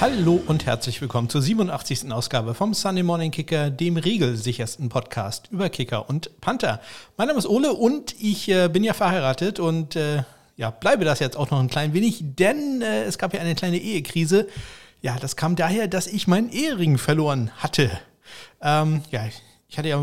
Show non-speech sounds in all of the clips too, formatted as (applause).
Hallo und herzlich willkommen zur 87. Ausgabe vom Sunday Morning Kicker, dem regelsichersten Podcast über Kicker und Panther. Mein Name ist Ole und ich äh, bin ja verheiratet und äh, ja, bleibe das jetzt auch noch ein klein wenig, denn äh, es gab ja eine kleine Ehekrise. Ja, das kam daher, dass ich meinen Ehering verloren hatte. Ähm, ja, ich hatte ja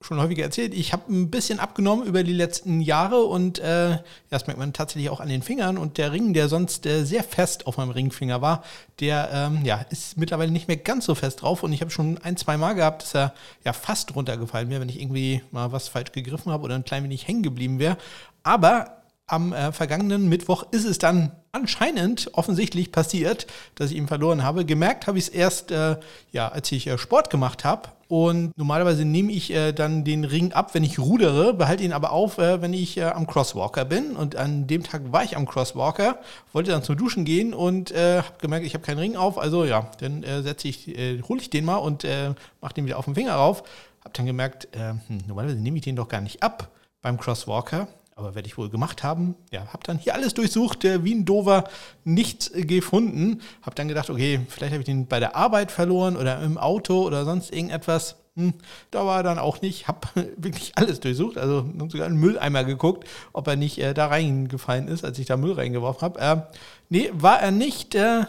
schon häufiger erzählt, ich habe ein bisschen abgenommen über die letzten Jahre und äh, das merkt man tatsächlich auch an den Fingern. Und der Ring, der sonst äh, sehr fest auf meinem Ringfinger war, der ähm, ja, ist mittlerweile nicht mehr ganz so fest drauf. Und ich habe schon ein, zwei Mal gehabt, dass er ja fast runtergefallen wäre, wenn ich irgendwie mal was falsch gegriffen habe oder ein klein wenig hängen geblieben wäre. Aber am äh, vergangenen Mittwoch ist es dann anscheinend offensichtlich passiert, dass ich ihn verloren habe. Gemerkt habe ich es erst, äh, ja, als ich äh, Sport gemacht habe. Und normalerweise nehme ich äh, dann den Ring ab, wenn ich rudere, behalte ihn aber auf, äh, wenn ich äh, am Crosswalker bin. Und an dem Tag war ich am Crosswalker, wollte dann zum Duschen gehen und habe gemerkt, ich habe keinen Ring auf. Also ja, dann setze ich, hole ich den mal und mache den wieder auf den Finger rauf. Habe dann gemerkt, hm, normalerweise nehme ich den doch gar nicht ab beim Crosswalker. Aber werde ich wohl gemacht haben. Ja, habe dann hier alles durchsucht, äh, wie ein Dover, nichts äh, gefunden. Habe dann gedacht, okay, vielleicht habe ich den bei der Arbeit verloren oder im Auto oder sonst irgendetwas. Hm, da war er dann auch nicht. Habe (laughs) wirklich alles durchsucht, also sogar einen Mülleimer geguckt, ob er nicht äh, da reingefallen ist, als ich da Müll reingeworfen habe. Äh, nee, war er nicht. Äh,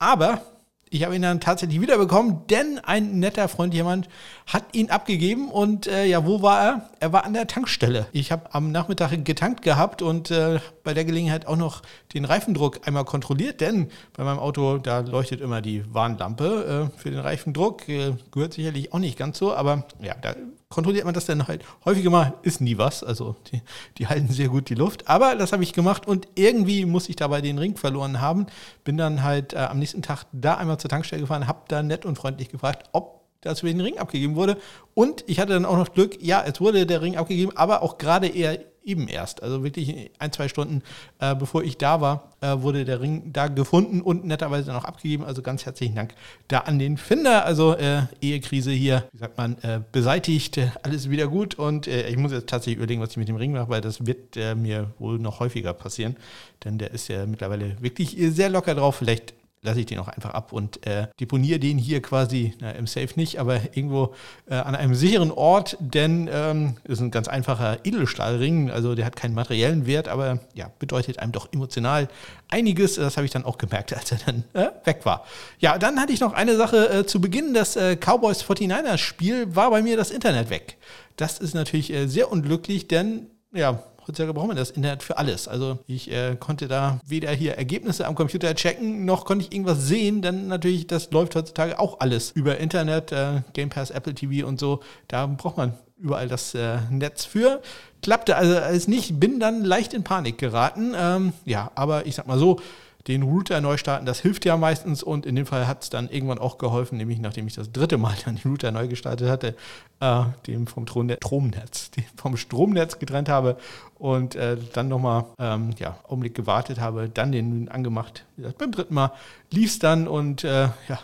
aber ich habe ihn dann tatsächlich wiederbekommen, denn ein netter Freund jemand hat ihn abgegeben und äh, ja, wo war er? Er war an der Tankstelle. Ich habe am Nachmittag getankt gehabt und äh, bei der Gelegenheit auch noch den Reifendruck einmal kontrolliert, denn bei meinem Auto, da leuchtet immer die Warnlampe äh, für den Reifendruck. Äh, gehört sicherlich auch nicht ganz so, aber ja, da kontrolliert man das dann halt häufiger mal, ist nie was. Also die, die halten sehr gut die Luft. Aber das habe ich gemacht und irgendwie muss ich dabei den Ring verloren haben. Bin dann halt äh, am nächsten Tag da einmal zur Tankstelle gefahren, habe da nett und freundlich gefragt, ob für den Ring abgegeben wurde. Und ich hatte dann auch noch Glück, ja, es wurde der Ring abgegeben, aber auch gerade eher eben erst. Also wirklich ein, zwei Stunden äh, bevor ich da war, äh, wurde der Ring da gefunden und netterweise dann auch abgegeben. Also ganz herzlichen Dank da an den Finder. Also äh, Ehekrise hier, wie sagt man, äh, beseitigt, alles wieder gut. Und äh, ich muss jetzt tatsächlich überlegen, was ich mit dem Ring mache, weil das wird äh, mir wohl noch häufiger passieren. Denn der ist ja mittlerweile wirklich sehr locker drauf. Vielleicht lasse ich den auch einfach ab und äh, deponiere den hier quasi, na, im Safe nicht, aber irgendwo äh, an einem sicheren Ort, denn ähm, ist ein ganz einfacher Edelstahlring, also der hat keinen materiellen Wert, aber ja, bedeutet einem doch emotional einiges. Das habe ich dann auch gemerkt, (laughs) als er dann äh, weg war. Ja, dann hatte ich noch eine Sache äh, zu Beginn, das äh, Cowboys 49ers Spiel war bei mir das Internet weg. Das ist natürlich äh, sehr unglücklich, denn ja, heutzutage braucht man das Internet für alles. Also ich äh, konnte da weder hier Ergebnisse am Computer checken, noch konnte ich irgendwas sehen, denn natürlich, das läuft heutzutage auch alles über Internet, äh, Game Pass, Apple TV und so. Da braucht man überall das äh, Netz für. Klappte also alles nicht, bin dann leicht in Panik geraten. Ähm, ja, aber ich sag mal so, den Router neu starten, das hilft ja meistens und in dem Fall hat es dann irgendwann auch geholfen, nämlich nachdem ich das dritte Mal (laughs) dann den Router neu gestartet hatte, äh, dem vom Stromnetz, den vom Stromnetz getrennt habe und äh, dann nochmal ähm, ja, Augenblick gewartet habe, dann den angemacht. Wie gesagt, beim dritten Mal lief es dann und äh, ja,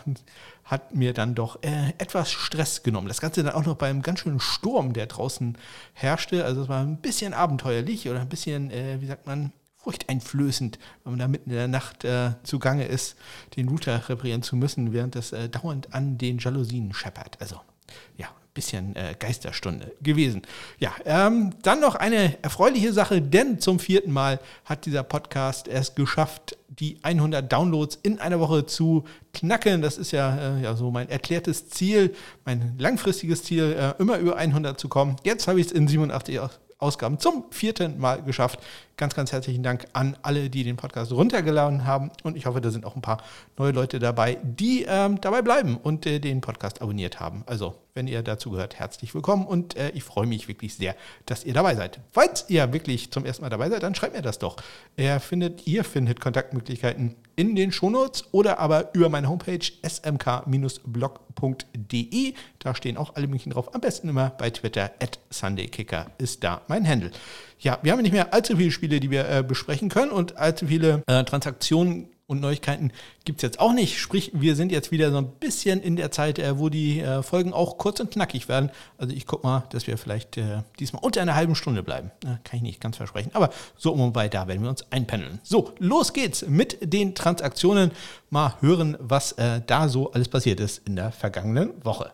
hat mir dann doch äh, etwas Stress genommen. Das Ganze dann auch noch beim ganz schönen Sturm, der draußen herrschte. Also es war ein bisschen abenteuerlich oder ein bisschen, äh, wie sagt man, furchteinflößend, wenn man da mitten in der Nacht äh, zugange ist, den Router reparieren zu müssen, während das äh, dauernd an den Jalousien scheppert. Also, ja, bisschen äh, Geisterstunde gewesen. Ja, ähm, dann noch eine erfreuliche Sache, denn zum vierten Mal hat dieser Podcast es geschafft, die 100 Downloads in einer Woche zu knacken. Das ist ja, äh, ja so mein erklärtes Ziel, mein langfristiges Ziel, äh, immer über 100 zu kommen. Jetzt habe ich es in 87 Ausgaben zum vierten Mal geschafft. Ganz, ganz herzlichen Dank an alle, die den Podcast runtergeladen haben. Und ich hoffe, da sind auch ein paar neue Leute dabei, die ähm, dabei bleiben und äh, den Podcast abonniert haben. Also, wenn ihr dazu gehört, herzlich willkommen und äh, ich freue mich wirklich sehr, dass ihr dabei seid. Falls ihr wirklich zum ersten Mal dabei seid, dann schreibt mir das doch. Er findet, ihr findet Kontaktmöglichkeiten in den Shownotes oder aber über meine Homepage smk-blog.de. Da stehen auch alle München drauf. Am besten immer bei Twitter at SundayKicker ist da mein Handle. Ja, wir haben nicht mehr allzu viele Spiele, die wir äh, besprechen können und allzu viele äh, Transaktionen und Neuigkeiten gibt es jetzt auch nicht. Sprich, wir sind jetzt wieder so ein bisschen in der Zeit, äh, wo die äh, Folgen auch kurz und knackig werden. Also ich gucke mal, dass wir vielleicht äh, diesmal unter einer halben Stunde bleiben. kann ich nicht ganz versprechen. Aber so um und bei da werden wir uns einpendeln. So, los geht's mit den Transaktionen. Mal hören, was da so alles passiert ist in der vergangenen Woche.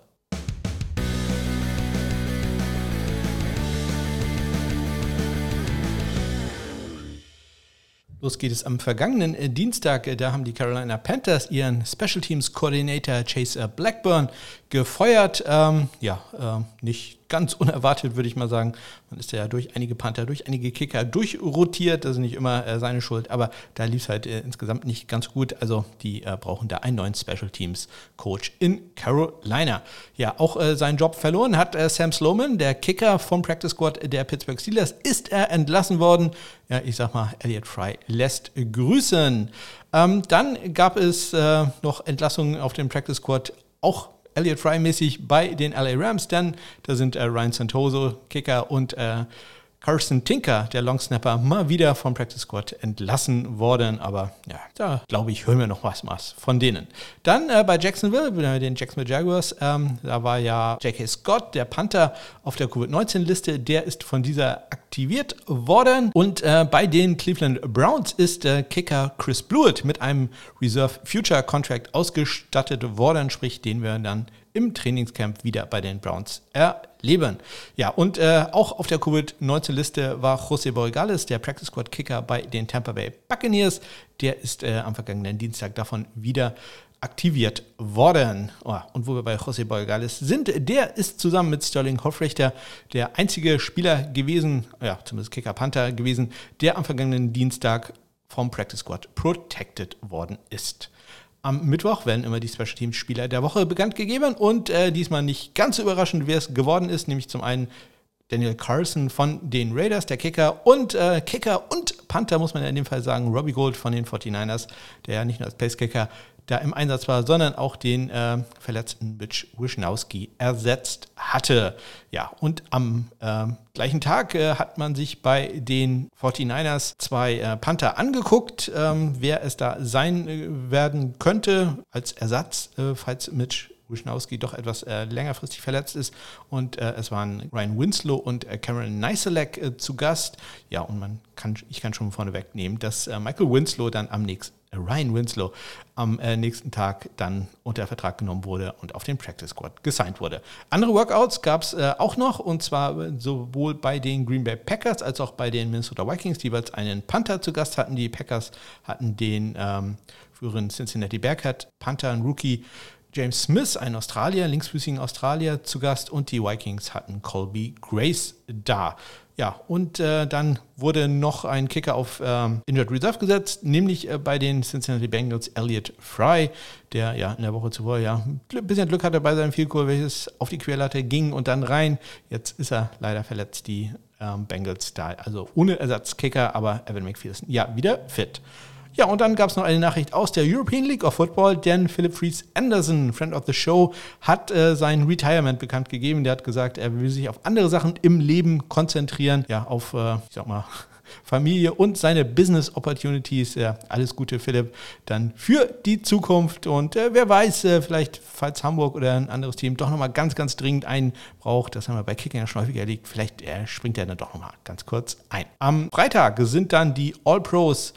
Los geht es am vergangenen äh, Dienstag. Äh, da haben die Carolina Panthers ihren Special Teams Coordinator Chase Blackburn gefeuert. Ähm, ja, äh, nicht ganz (laughs) unerwartet, würde ich mal sagen. Man ist ja durch einige Panther, durch einige Kicker durchrotiert. Das ist nicht immer äh, seine Schuld, aber da lief es halt äh, insgesamt nicht ganz gut. Also die äh, brauchen da einen neuen Special Teams Coach in Carolina. Ja, auch äh, seinen Job verloren hat äh, Sam Sloman, der Kicker vom Practice Squad der Pittsburgh Steelers, ist er entlassen worden. Ja, ich sag mal, Elliot Fry lässt grüßen. Ähm, dann gab es noch Entlassungen auf dem Practice Squad, auch Elliot Fry-mäßig bei den LA Rams, denn da sind äh, Ryan Santoso, Kicker und äh, Carson Tinker, der Longsnapper, mal wieder vom Practice Squad entlassen worden. Aber ja, da glaube ich, hören wir noch was, was von denen. Dann äh, bei Jacksonville, bei den Jacksonville Jaguars, ähm, da war ja J.K. Scott, der Panther, auf der Covid-19-Liste. Der ist von dieser aktiviert worden. Und äh, bei den Cleveland Browns ist der Kicker Chris Blewett mit einem Reserve Future Contract ausgestattet worden, sprich, den wir dann im Trainingscamp wieder bei den Browns erleben. Ja, und äh, auch auf der Covid-19-Liste war José Borregales, der Practice Squad Kicker bei den Tampa Bay Buccaneers. Der ist äh, am vergangenen Dienstag davon wieder aktiviert worden. Oh, und wo wir bei José Borregales sind, der ist zusammen mit Sterling Hoffrichter der einzige Spieler gewesen, ja, zumindest Kicker Panther gewesen, der am vergangenen Dienstag vom Practice Squad protected worden ist. Am Mittwoch werden immer die Special Teams Spieler der Woche bekannt gegeben und äh, diesmal nicht ganz so überraschend, wer es geworden ist, nämlich zum einen Daniel Carson von den Raiders, der Kicker und äh, Kicker und Panther, muss man ja in dem Fall sagen, Robbie Gold von den 49ers, der ja nicht nur als Pace-Kicker da im Einsatz war, sondern auch den äh, verletzten Mitch Wischnowski ersetzt hatte. Ja, und am äh, gleichen Tag äh, hat man sich bei den 49ers zwei äh, Panther angeguckt, ähm, wer es da sein äh, werden könnte als Ersatz, äh, falls Mitch Wischnowski doch etwas äh, längerfristig verletzt ist. Und äh, es waren Ryan Winslow und äh, Cameron Neiselek zu Gast. Ja, und man kann, ich kann schon vorneweg nehmen, dass Michael Winslow dann am nächsten Ryan Winslow am äh, nächsten Tag dann unter Vertrag genommen wurde und auf den Practice Squad gesigned wurde. Andere Workouts gab es äh, auch noch und zwar sowohl bei den Green Bay Packers als auch bei den Minnesota Vikings, die jeweils einen Panther zu Gast hatten. Die Packers hatten den ähm, früheren Cincinnati Bearcat Panther, ein Rookie James Smith, ein Australier, linksfüßigen Australier, zu Gast und die Vikings hatten Colby Grace da. Ja, und äh, dann wurde noch ein Kicker auf ähm, Injured Reserve gesetzt, nämlich äh, bei den Cincinnati Bengals Elliot Fry, der ja in der Woche zuvor ja ein bisschen Glück hatte bei seinem Goal, welches auf die Querlatte ging und dann rein. Jetzt ist er leider verletzt, die ähm, Bengals da, also ohne Ersatzkicker, aber Evan McPherson ja wieder fit. Ja, und dann gab es noch eine Nachricht aus der European League of Football, denn Philip Fries Anderson, Friend of the Show, hat äh, sein Retirement bekannt gegeben. Der hat gesagt, er will sich auf andere Sachen im Leben konzentrieren. Ja, auf, äh, ich sag mal, (laughs) Familie und seine Business Opportunities. Ja, alles Gute, Philipp, dann für die Zukunft. Und äh, wer weiß, äh, vielleicht, falls Hamburg oder ein anderes Team doch nochmal ganz, ganz dringend einen braucht, das haben wir bei Kicking ja schon häufiger erlebt, vielleicht äh, springt er dann doch nochmal ganz kurz ein. Am Freitag sind dann die All-Pros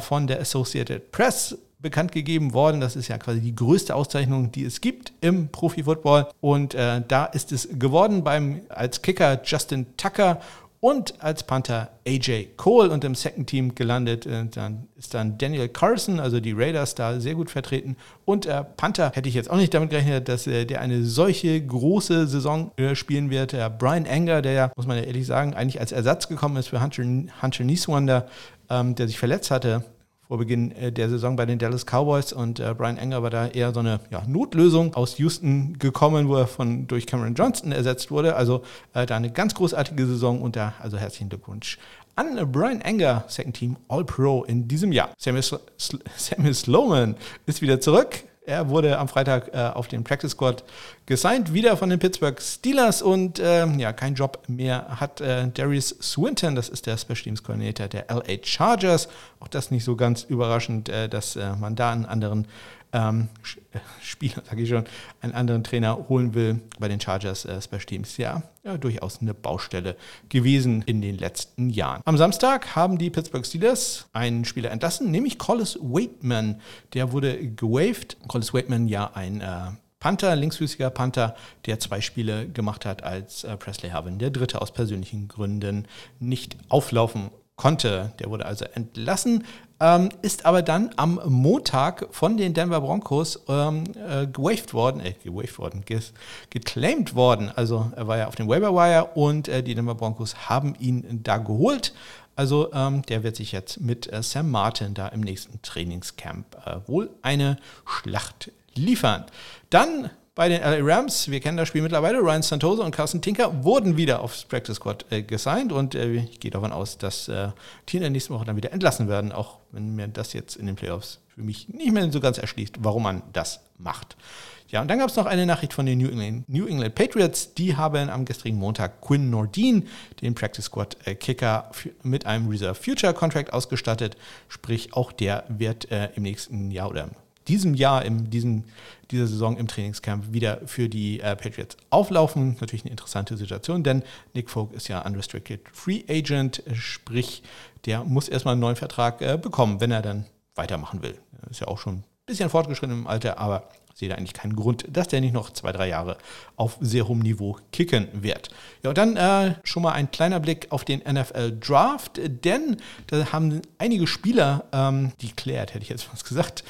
von der Associated Press bekannt gegeben worden. Das ist ja quasi die größte Auszeichnung, die es gibt im Profi-Football. Und äh, da ist es geworden beim als Kicker Justin Tucker und als Panther AJ Cole und im Second Team gelandet. Äh, dann ist dann Daniel Carson, also die Raiders, da sehr gut vertreten. Und äh, Panther hätte ich jetzt auch nicht damit gerechnet, dass äh, der eine solche große Saison äh, spielen wird. Der Brian Anger, der ja, muss man ja ehrlich sagen, eigentlich als Ersatz gekommen ist für Hunter, Hunter Nieswander, ähm, der sich verletzt hatte vor Beginn äh, der Saison bei den Dallas Cowboys und äh, Brian Enger war da eher so eine ja, Notlösung aus Houston gekommen, wo er von durch Cameron Johnston ersetzt wurde. Also äh, da eine ganz großartige Saison und da also herzlichen Glückwunsch an Brian Enger, Second Team All-Pro in diesem Jahr. Samuel, Sl Samuel Sloman ist wieder zurück er wurde am Freitag äh, auf den Practice Squad gesigned, wieder von den Pittsburgh Steelers und äh, ja, kein Job mehr hat äh, Darius Swinton, das ist der Special Teams Coordinator der LA Chargers. Auch das nicht so ganz überraschend, äh, dass äh, man da einen anderen ähm, äh, Spieler, sage ich schon, einen anderen Trainer holen will bei den Chargers äh, Special Teams. Ja, ja, durchaus eine Baustelle gewesen in den letzten Jahren. Am Samstag haben die Pittsburgh Steelers einen Spieler entlassen, nämlich Collis Waitman. Der wurde gewaved. Collis Waitman ja ein äh, Panther, linksfüßiger Panther, der zwei Spiele gemacht hat, als äh, Presley Harvin, der dritte aus persönlichen Gründen, nicht auflaufen konnte. Der wurde also entlassen, ähm, ist aber dann am Montag von den Denver Broncos ähm, äh, gewaved worden, äh, gewaved worden, geclaimed worden. Also er war ja auf dem Waiver Wire und äh, die Denver Broncos haben ihn da geholt. Also ähm, der wird sich jetzt mit äh, Sam Martin da im nächsten Trainingscamp äh, wohl eine Schlacht liefern. Dann bei den LA Rams, wir kennen das Spiel mittlerweile, Ryan Santosa und Carson Tinker wurden wieder aufs Practice Squad äh, gesigned und äh, ich gehe davon aus, dass äh, die in der nächsten Woche dann wieder entlassen werden, auch wenn mir das jetzt in den Playoffs für mich nicht mehr so ganz erschließt, warum man das macht. Ja, und dann gab es noch eine Nachricht von den New England, New England, Patriots. Die haben am gestrigen Montag Quinn Nordin, den Practice Squad äh, Kicker, mit einem Reserve Future Contract ausgestattet. Sprich, auch der wird äh, im nächsten Jahr oder diesem Jahr, in diesem, dieser Saison im Trainingscamp wieder für die äh, Patriots auflaufen. Natürlich eine interessante Situation, denn Nick Folk ist ja Unrestricted Free Agent, sprich, der muss erstmal einen neuen Vertrag äh, bekommen, wenn er dann weitermachen will. Ist ja auch schon ein bisschen fortgeschritten im Alter, aber sehe da eigentlich keinen Grund, dass der nicht noch zwei, drei Jahre auf sehr hohem Niveau kicken wird. Ja, und dann äh, schon mal ein kleiner Blick auf den NFL Draft, denn da haben einige Spieler ähm, deklärt, hätte ich jetzt was gesagt,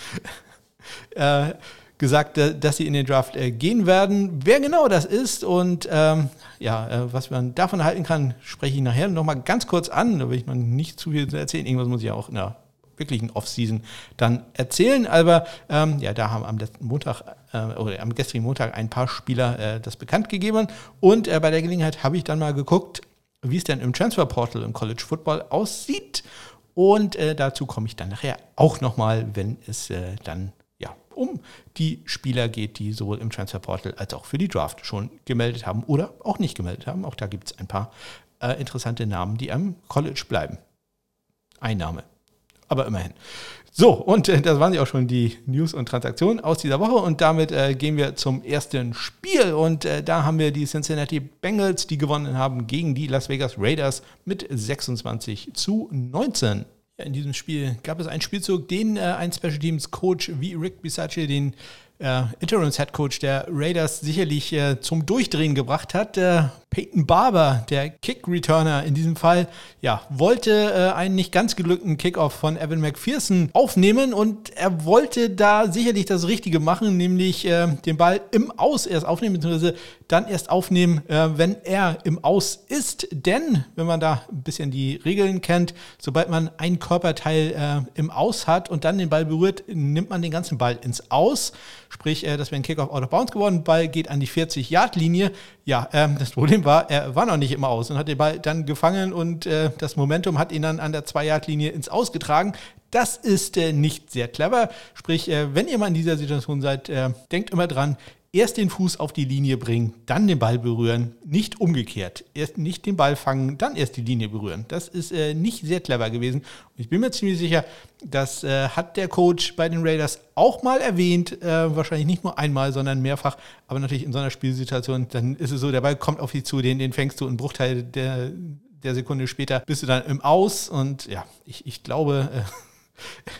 äh, gesagt, äh, dass sie in den Draft äh, gehen werden. Wer genau das ist und ähm, ja, äh, was man davon halten kann, spreche ich nachher nochmal ganz kurz an. Da will ich noch nicht zu viel erzählen. Irgendwas muss ich ja auch in der wirklichen Off-Season dann erzählen. Aber ähm, ja, da haben am letzten Montag äh, oder am gestrigen Montag ein paar Spieler äh, das bekannt gegeben. Und bei der Gelegenheit habe ich dann mal geguckt, wie es denn im Transfer Portal im College Football aussieht. Und dazu komme ich dann nachher auch nochmal, wenn es dann um die Spieler geht, die sowohl im Transfer Portal als auch für die Draft schon gemeldet haben oder auch nicht gemeldet haben. Auch da gibt es ein paar äh, interessante Namen, die am College bleiben. Ein Name, aber immerhin. So, und äh, das waren ja auch schon die News und Transaktionen aus dieser Woche. Und damit äh, gehen wir zum ersten Spiel. Und äh, da haben wir die Cincinnati Bengals, die gewonnen haben gegen die Las Vegas Raiders mit 26 zu 19 in diesem Spiel gab es einen Spielzug, den äh, ein Special Teams Coach wie Rick Bisaccia, den äh, Interims Head Coach der Raiders, sicherlich äh, zum Durchdrehen gebracht hat. Peyton Barber, der Kick-Returner in diesem Fall, ja, wollte äh, einen nicht ganz geglückten Kickoff von Evan McPherson aufnehmen und er wollte da sicherlich das Richtige machen, nämlich äh, den Ball im Aus erst aufnehmen, beziehungsweise dann erst aufnehmen, äh, wenn er im Aus ist. Denn, wenn man da ein bisschen die Regeln kennt, sobald man ein Körperteil äh, im Aus hat und dann den Ball berührt, nimmt man den ganzen Ball ins Aus. Sprich, äh, das wäre ein Kickoff out of bounds geworden, Ball geht an die 40-Yard-Linie. Ja, ähm, das Problem Problem war, er war noch nicht im Aus und hat den Ball dann gefangen und äh, das Momentum hat ihn dann an der Zwei-Yard-Linie ins Ausgetragen. Das ist äh, nicht sehr clever. Sprich, äh, wenn ihr mal in dieser Situation seid, äh, denkt immer dran, erst den Fuß auf die Linie bringen, dann den Ball berühren, nicht umgekehrt. Erst nicht den Ball fangen, dann erst die Linie berühren. Das ist äh, nicht sehr clever gewesen. Und ich bin mir ziemlich sicher, das äh, hat der Coach bei den Raiders auch mal erwähnt. Äh, wahrscheinlich nicht nur einmal, sondern mehrfach. Aber natürlich in so einer Spielsituation, dann ist es so, der Ball kommt auf dich zu, den, den fängst du in Bruchteil der, der Sekunde später, bist du dann im Aus. Und ja, ich, ich glaube, äh,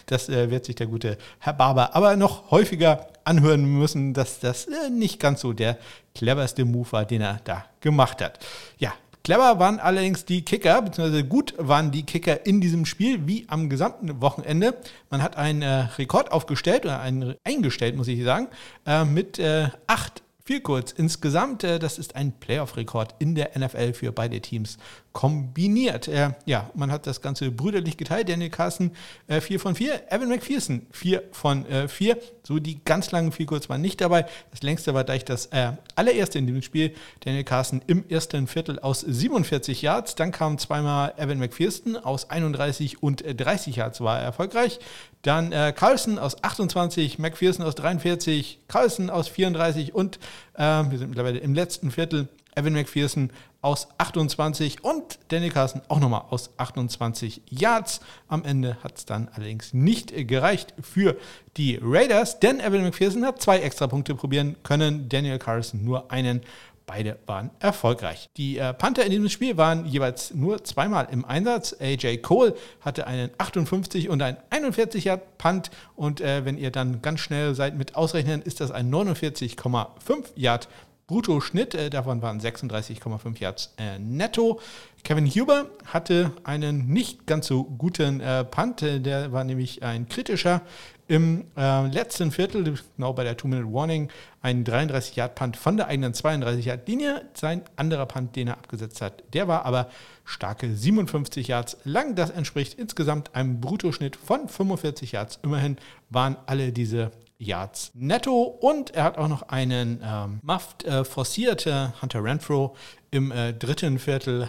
das äh, wird sich der gute Herr Barber aber noch häufiger anhören müssen, dass das äh, nicht ganz so der cleverste Move war, den er da gemacht hat. Ja, Clever waren allerdings die Kicker, beziehungsweise gut waren die Kicker in diesem Spiel, wie am gesamten Wochenende. Man hat einen äh, Rekord aufgestellt oder einen eingestellt, muss ich sagen, äh, mit äh, acht viel kurz. Insgesamt, äh, das ist ein Playoff-Rekord in der NFL für beide Teams kombiniert. Äh, ja, man hat das Ganze brüderlich geteilt. Daniel Carson äh, 4 von 4, Evan McPherson 4 von äh, 4. So die ganz langen viel kurz waren nicht dabei. Das längste war gleich das äh, allererste in dem Spiel. Daniel Carson im ersten Viertel aus 47 Yards. Dann kam zweimal Evan McPherson aus 31 und 30 Yards war er erfolgreich. Dann äh, Carlson aus 28, McPherson aus 43, Carlson aus 34 und äh, wir sind mittlerweile im letzten Viertel. Evan McPherson aus 28 und Danny Carson auch nochmal aus 28 Yards. Am Ende hat es dann allerdings nicht gereicht für die Raiders, denn Evan McPherson hat zwei extra Punkte probieren können, Daniel Carson nur einen. Beide waren erfolgreich. Die äh, Panther in diesem Spiel waren jeweils nur zweimal im Einsatz. AJ Cole hatte einen 58 und einen 41 Yard Punt und äh, wenn ihr dann ganz schnell seid mit ausrechnen, ist das ein 49,5 Yard Bruttoschnitt. Äh, davon waren 36,5 Yards äh, netto. Kevin Huber hatte einen nicht ganz so guten äh, Punt. Äh, der war nämlich ein kritischer im äh, letzten Viertel, genau bei der Two-Minute-Warning, ein 33-Yard-Punt von der eigenen 32-Yard-Linie. Sein anderer Punt, den er abgesetzt hat, der war aber starke 57 Yards lang. Das entspricht insgesamt einem Bruttoschnitt von 45 Yards. Immerhin waren alle diese Yards netto und er hat auch noch einen ähm, Muffed äh, forciert, Hunter Renfro im äh, dritten Viertel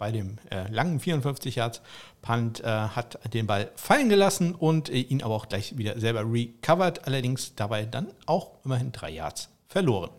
bei dem äh, langen 54 Yards Punt äh, hat den Ball fallen gelassen und äh, ihn aber auch gleich wieder selber recovered, allerdings dabei dann auch immerhin drei Yards verloren.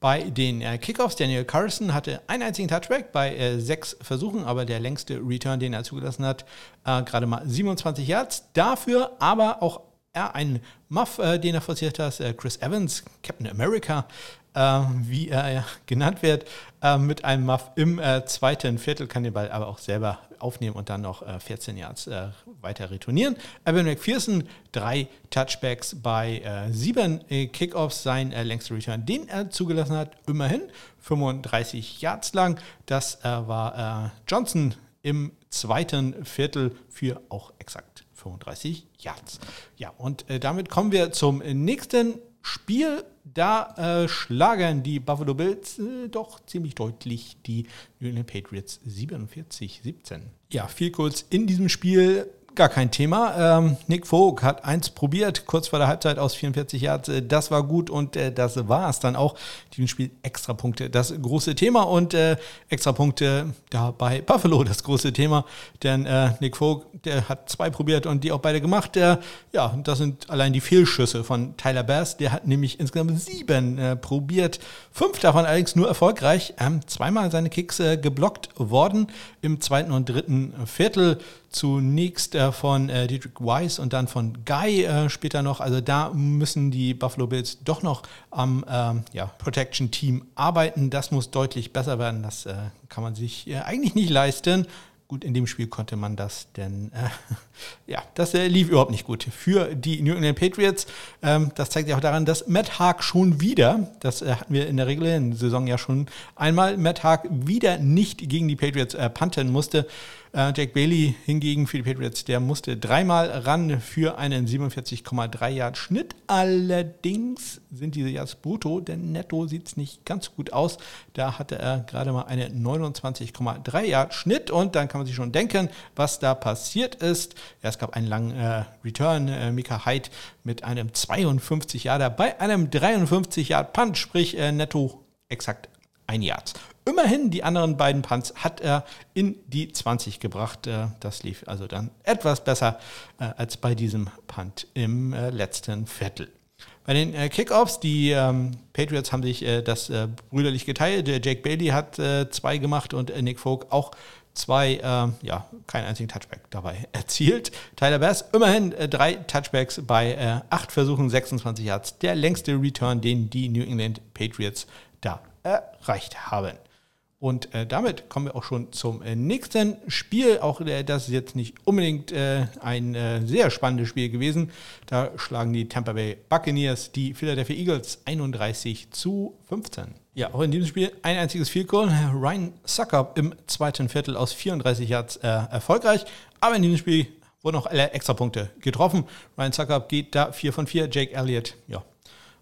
Bei den äh, Kickoffs, Daniel Carson hatte einen einzigen Touchback bei äh, sechs Versuchen, aber der längste Return, den er zugelassen hat, äh, gerade mal 27 Yards. Dafür aber auch er einen Muff, äh, den er forciert hat, äh, Chris Evans, Captain America, äh, wie er genannt wird, äh, mit einem Muff im äh, zweiten Viertel, kann den Ball aber auch selber aufnehmen und dann noch 14 äh, Yards äh, weiter retournieren. Evan McPherson, drei Touchbacks bei äh, sieben Kickoffs, sein längster Return, den er zugelassen hat, immerhin 35 Yards lang. Das war Johnson im zweiten Viertel für auch exakt 35 Yards. Ja, und damit kommen wir zum nächsten Spiel da äh, schlagen die Buffalo Bills äh, doch ziemlich deutlich die New England Patriots 47-17. Ja, viel kurz in diesem Spiel gar kein Thema. Ähm, Nick Vogt hat eins probiert, kurz vor der Halbzeit aus 44 Yards. Äh, das war gut und äh, das war es dann auch. Diesem Spiel Extrapunkte, das große Thema und äh, Extrapunkte da bei Buffalo das große Thema. Denn äh, Nick Vogt, der hat zwei probiert und die auch beide gemacht. Der, ja, das sind allein die Fehlschüsse von Tyler Bass. Der hat nämlich insgesamt sieben äh, probiert. Fünf davon allerdings nur erfolgreich. Ähm, zweimal seine Kicks äh, geblockt worden im zweiten und dritten Viertel. Zunächst äh, von äh, Dietrich Weiss und dann von Guy äh, später noch. Also da müssen die Buffalo Bills doch noch am ähm, ja, Protection Team arbeiten. Das muss deutlich besser werden. Das äh, kann man sich äh, eigentlich nicht leisten. Gut, in dem Spiel konnte man das, denn äh, (laughs) ja, das äh, lief überhaupt nicht gut für die New England Patriots. Ähm, das zeigt sich auch daran, dass Matt Haag schon wieder, das äh, hatten wir in der regulären Saison ja schon einmal, Matt Haag wieder nicht gegen die Patriots äh, punten musste. Äh, Jack Bailey hingegen für die Patriots, der musste dreimal ran für einen 47,3 Yard Schnitt. Allerdings sind diese Yards brutto, denn netto sieht es nicht ganz gut aus. Da hatte er gerade mal einen 29,3 Yard Schnitt und dann kann man sich schon denken, was da passiert ist. Ja, es gab einen langen äh, Return, äh, Mika Hyde mit einem 52 Yarder bei einem 53 Yard Punch, sprich äh, netto exakt ein Yard. Immerhin die anderen beiden Punts hat er in die 20 gebracht. Äh, das lief also dann etwas besser äh, als bei diesem Punt im äh, letzten Viertel. Bei den Kickoffs, die ähm, Patriots haben sich das brüderlich geteilt. Jake Bailey hat zwei gemacht und Nick Folk auch zwei, äh, ja, keinen einzigen Touchback dabei (laughs) erzielt. Tyler Bass immerhin äh, drei Touchbacks bei äh, acht Versuchen, 26 Yards. Der längste Return, den die New England Patriots da erreicht haben. Und äh, damit kommen wir auch schon zum äh, nächsten Spiel. Auch äh, das ist jetzt nicht unbedingt äh, ein äh, sehr spannendes Spiel gewesen. Da schlagen die Tampa Bay Buccaneers die Philadelphia Eagles 31 zu 15. Ja, auch in diesem Spiel ein einziges Field Goal. Ryan Sucker im zweiten Viertel aus 34 Yards äh, erfolgreich. Aber in diesem Spiel wurden auch alle Extrapunkte getroffen. Ryan Sucker geht da 4 von 4. Jake Elliott, ja,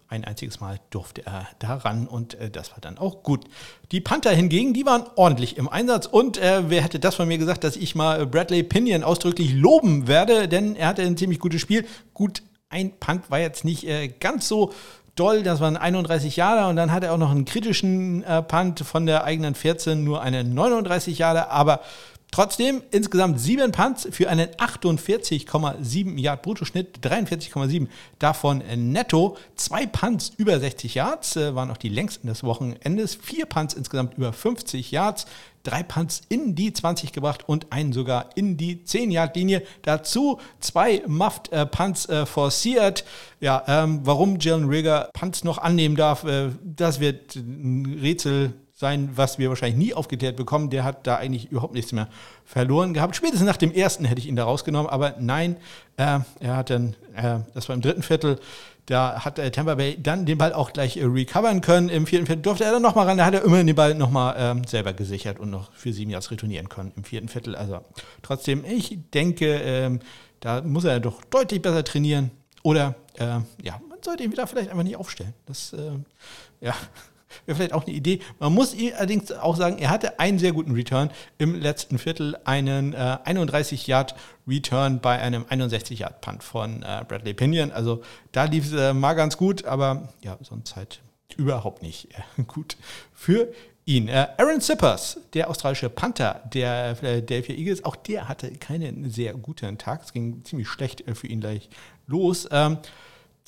ein einziges Mal durfte er daran und äh, das war dann auch gut. Die Panther hingegen, die waren ordentlich im Einsatz und äh, wer hätte das von mir gesagt, dass ich mal Bradley Pinion ausdrücklich loben werde, denn er hatte ein ziemlich gutes Spiel. Gut, ein Punt war jetzt nicht äh, ganz so doll, das waren 31 Jahre und dann hat er auch noch einen kritischen äh, Punt von der eigenen 14, nur eine 39 Jahre, aber Trotzdem insgesamt sieben Punts für einen 48,7 Yard Bruttoschnitt, 43,7 davon netto. Zwei Punts über 60 Yards äh, waren auch die längsten des Wochenendes. Vier Punts insgesamt über 50 Yards. Drei Punts in die 20 gebracht und einen sogar in die 10-Yard-Linie. Dazu zwei Muffed äh, äh, forciert. Ja, ähm, warum Jalen Rigger Punts noch annehmen darf, äh, das wird ein Rätsel sein, was wir wahrscheinlich nie aufgeklärt bekommen. Der hat da eigentlich überhaupt nichts mehr verloren gehabt. Spätestens nach dem ersten hätte ich ihn da rausgenommen, aber nein, äh, er hat dann, äh, das war im dritten Viertel, da hat äh, Tampa Bay dann den Ball auch gleich äh, recovern können. Im vierten Viertel durfte er dann nochmal ran, da hat er immerhin den Ball nochmal ähm, selber gesichert und noch für sieben Jahre retournieren können im vierten Viertel. Also trotzdem, ich denke, ähm, da muss er doch deutlich besser trainieren. Oder äh, ja, man sollte ihn wieder vielleicht einfach nicht aufstellen. Das, äh, ja, Wäre vielleicht auch eine Idee. Man muss allerdings auch sagen, er hatte einen sehr guten Return im letzten Viertel, einen äh, 31-Yard-Return bei einem 61-Yard-Punt von äh, Bradley Pinion. Also da lief es äh, mal ganz gut, aber ja, sonst halt überhaupt nicht äh, (laughs) gut für ihn. Äh, Aaron Sippers, der australische Panther der Philadelphia Eagles, auch der hatte keinen sehr guten Tag. Es ging ziemlich schlecht äh, für ihn gleich los. Ähm,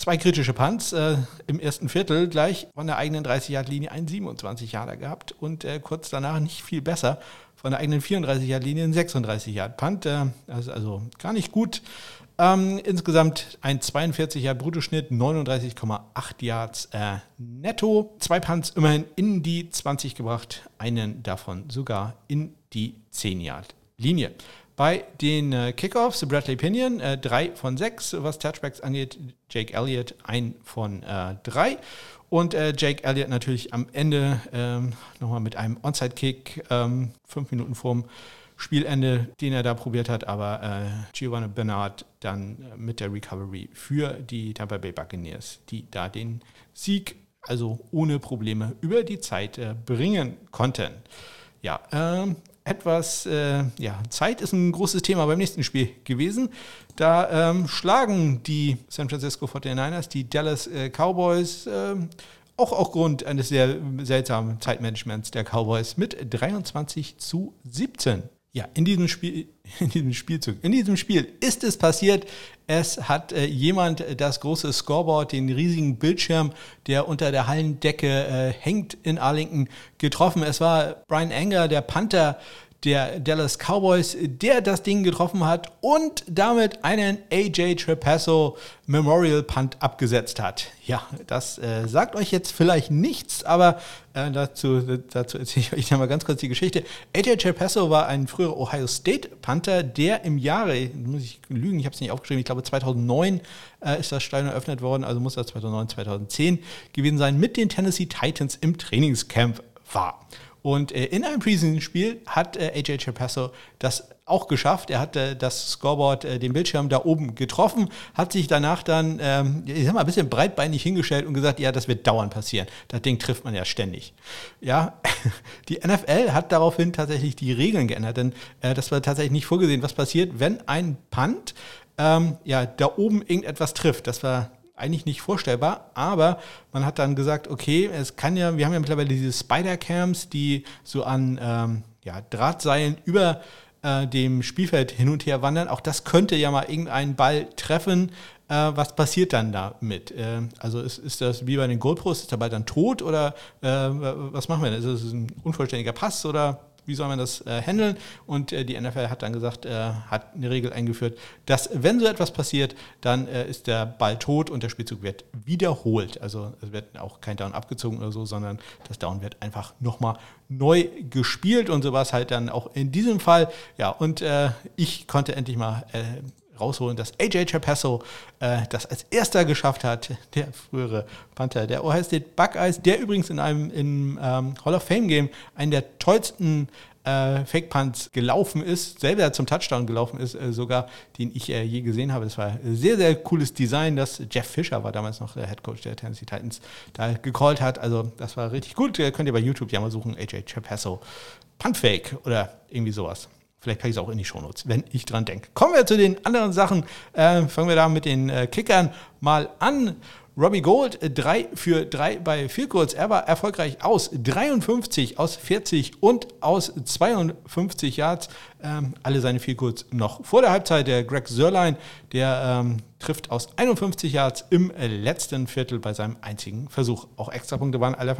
Zwei kritische Punts äh, im ersten Viertel, gleich von der eigenen 30-Yard-Linie einen 27-Yarder gehabt und äh, kurz danach nicht viel besser von der eigenen 34-Yard-Linie einen 36-Yard-Punt. Äh, also, also gar nicht gut. Ähm, insgesamt ein 42-Yard-Bruttoschnitt, 39,8 Yards äh, netto. Zwei Punts immerhin in die 20 gebracht, einen davon sogar in die 10-Yard-Linie. Bei den äh, Kickoffs Bradley Pinion, äh, von sechs, was Touchbacks angeht. Jake Elliott, ein von äh. Und äh, Jake Elliott natürlich am Ende ähm, nochmal mit einem Onside-Kick, ähm, fünf Minuten vorm Spielende, den er da probiert hat, aber äh, Giovanni Bernard dann äh, mit der Recovery für die Tampa Bay Buccaneers, die da den Sieg also ohne Probleme über die Zeit äh, bringen konnten. Ja, ähm, etwas, äh, ja, Zeit ist ein großes Thema beim nächsten Spiel gewesen. Da ähm, schlagen die San Francisco 49ers die Dallas äh, Cowboys äh, auch aufgrund eines sehr seltsamen Zeitmanagements der Cowboys mit 23 zu 17. Ja, in diesem Spiel, (laughs) in diesem Spielzug, in diesem Spiel ist es passiert. Es hat äh, jemand das große Scoreboard, den riesigen Bildschirm, der unter der Hallendecke äh, hängt in Arlington, getroffen. Es war Brian Anger, der Panther der Dallas Cowboys, der das Ding getroffen hat und damit einen AJ Trepasso Memorial Punt abgesetzt hat. Ja, das äh, sagt euch jetzt vielleicht nichts, aber äh, dazu, dazu erzähle ich euch nochmal ganz kurz die Geschichte. AJ Trepasso war ein früherer Ohio State Panther, der im Jahre, muss ich lügen, ich habe es nicht aufgeschrieben, ich glaube 2009 äh, ist das Stadion eröffnet worden, also muss das 2009, 2010 gewesen sein, mit den Tennessee Titans im Trainingscamp war. Und äh, in einem Preseason-Spiel hat äh, AJ Chapasso das auch geschafft. Er hat äh, das Scoreboard, äh, den Bildschirm da oben getroffen, hat sich danach dann, ähm, ich sag mal, ein bisschen breitbeinig hingestellt und gesagt, ja, das wird dauernd passieren. Das Ding trifft man ja ständig. Ja, (laughs) die NFL hat daraufhin tatsächlich die Regeln geändert, denn äh, das war tatsächlich nicht vorgesehen, was passiert, wenn ein Punt ähm, ja, da oben irgendetwas trifft. Das war eigentlich nicht vorstellbar, aber man hat dann gesagt, okay, es kann ja, wir haben ja mittlerweile diese Spider-Cams, die so an ähm, ja, Drahtseilen über äh, dem Spielfeld hin und her wandern. Auch das könnte ja mal irgendeinen Ball treffen. Äh, was passiert dann damit? Äh, also ist, ist das wie bei den GoPros, ist der Ball dann tot oder äh, was machen wir denn? Ist es ein unvollständiger Pass oder wie soll man das äh, handeln? Und äh, die NFL hat dann gesagt, äh, hat eine Regel eingeführt, dass wenn so etwas passiert, dann äh, ist der Ball tot und der Spielzug wird wiederholt. Also es wird auch kein Down abgezogen oder so, sondern das Down wird einfach nochmal neu gespielt und so es halt dann auch in diesem Fall. Ja, und äh, ich konnte endlich mal äh, rausholen, dass AJ Chapasso äh, das als erster geschafft hat, der frühere Panther der Ohio State Buckeyes, der übrigens in einem im, ähm, Hall of Fame Game einen der tollsten äh, Fake Punts gelaufen ist, selber zum Touchdown gelaufen ist, äh, sogar, den ich äh, je gesehen habe. Das war ein sehr, sehr cooles Design, das Jeff Fisher war damals noch der Head Coach der Tennessee Titans, da gecallt hat. Also das war richtig gut. Könnt ihr bei YouTube ja mal suchen, AJ Chapasso. Punt Fake oder irgendwie sowas. Vielleicht packe ich es auch in die Shownotes, wenn ich dran denke. Kommen wir zu den anderen Sachen. Äh, fangen wir da mit den äh, Kickern mal an. Robbie Gold, 3 äh, für 3 bei Field Goals. Er war erfolgreich aus 53, aus 40 und aus 52 Yards. Ähm, alle seine Field Goals noch vor der Halbzeit. Der Greg Sörlein, der ähm, trifft aus 51 Yards im letzten Viertel bei seinem einzigen Versuch. Auch Extrapunkte waren alle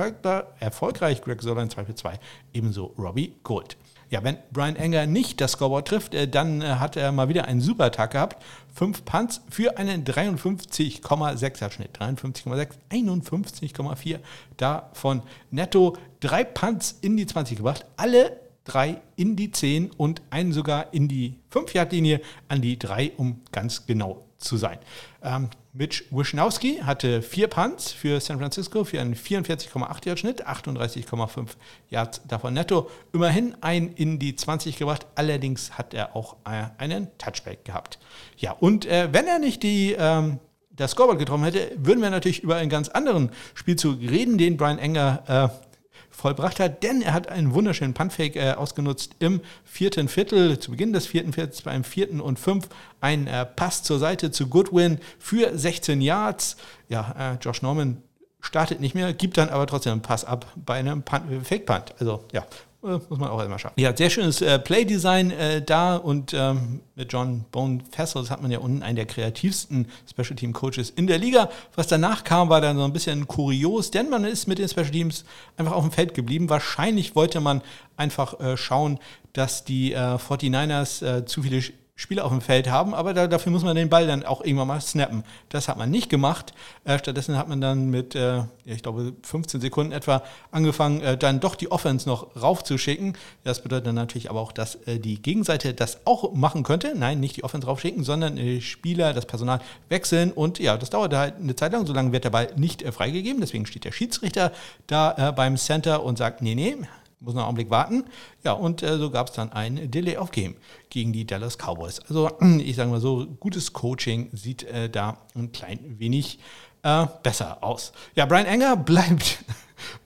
erfolgreich. Greg Sörlein 2 für 2, ebenso Robbie Gold. Ja, wenn Brian Enger nicht das Scoreboard trifft, äh, dann äh, hat er mal wieder einen super Tag gehabt. Fünf Punts für einen 53,6er Schnitt. 53,6, 51,4 davon netto. Drei Punts in die 20 gebracht. Alle drei in die 10 und einen sogar in die 5-Yard-Linie an die 3, um ganz genau zu sein. Ähm, Mitch Wischnowski hatte vier Punts für San Francisco für einen 44,8 Yard Schnitt, 38,5 Yards davon netto. Immerhin ein in die 20 gebracht, allerdings hat er auch äh, einen Touchback gehabt. Ja, und äh, wenn er nicht die ähm, das Scoreboard getroffen hätte, würden wir natürlich über einen ganz anderen Spielzug reden, den Brian Enger äh, vollbracht hat, denn er hat einen wunderschönen Puntfake äh, ausgenutzt im vierten Viertel, zu Beginn des vierten Viertels beim vierten und fünf, ein äh, Pass zur Seite zu Goodwin für 16 Yards. Ja, äh, Josh Norman startet nicht mehr, gibt dann aber trotzdem einen Pass ab bei einem Punt, Fake Punt. Also ja, muss man auch immer schaffen. Ja, sehr schönes äh, Playdesign äh, da und ähm, mit John Bone Fessels hat man ja unten einen der kreativsten Special Team Coaches in der Liga. Was danach kam, war dann so ein bisschen kurios, denn man ist mit den Special Teams einfach auf dem Feld geblieben. Wahrscheinlich wollte man einfach äh, schauen, dass die äh, 49ers äh, zu viele Spieler auf dem Feld haben, aber da, dafür muss man den Ball dann auch irgendwann mal snappen. Das hat man nicht gemacht. Äh, stattdessen hat man dann mit, äh, ich glaube, 15 Sekunden etwa angefangen, äh, dann doch die Offense noch raufzuschicken. Das bedeutet dann natürlich aber auch, dass äh, die Gegenseite das auch machen könnte. Nein, nicht die Offense raufschicken, sondern die Spieler, das Personal wechseln. Und ja, das dauert halt eine Zeit lang. Solange wird der Ball nicht äh, freigegeben. Deswegen steht der Schiedsrichter da äh, beim Center und sagt, nee, nee, muss noch einen Augenblick warten. Ja, und äh, so gab es dann ein Delay of Game gegen die Dallas Cowboys. Also (clears throat) ich sage mal so, gutes Coaching sieht äh, da ein klein wenig äh, besser aus. Ja, Brian Enger bleibt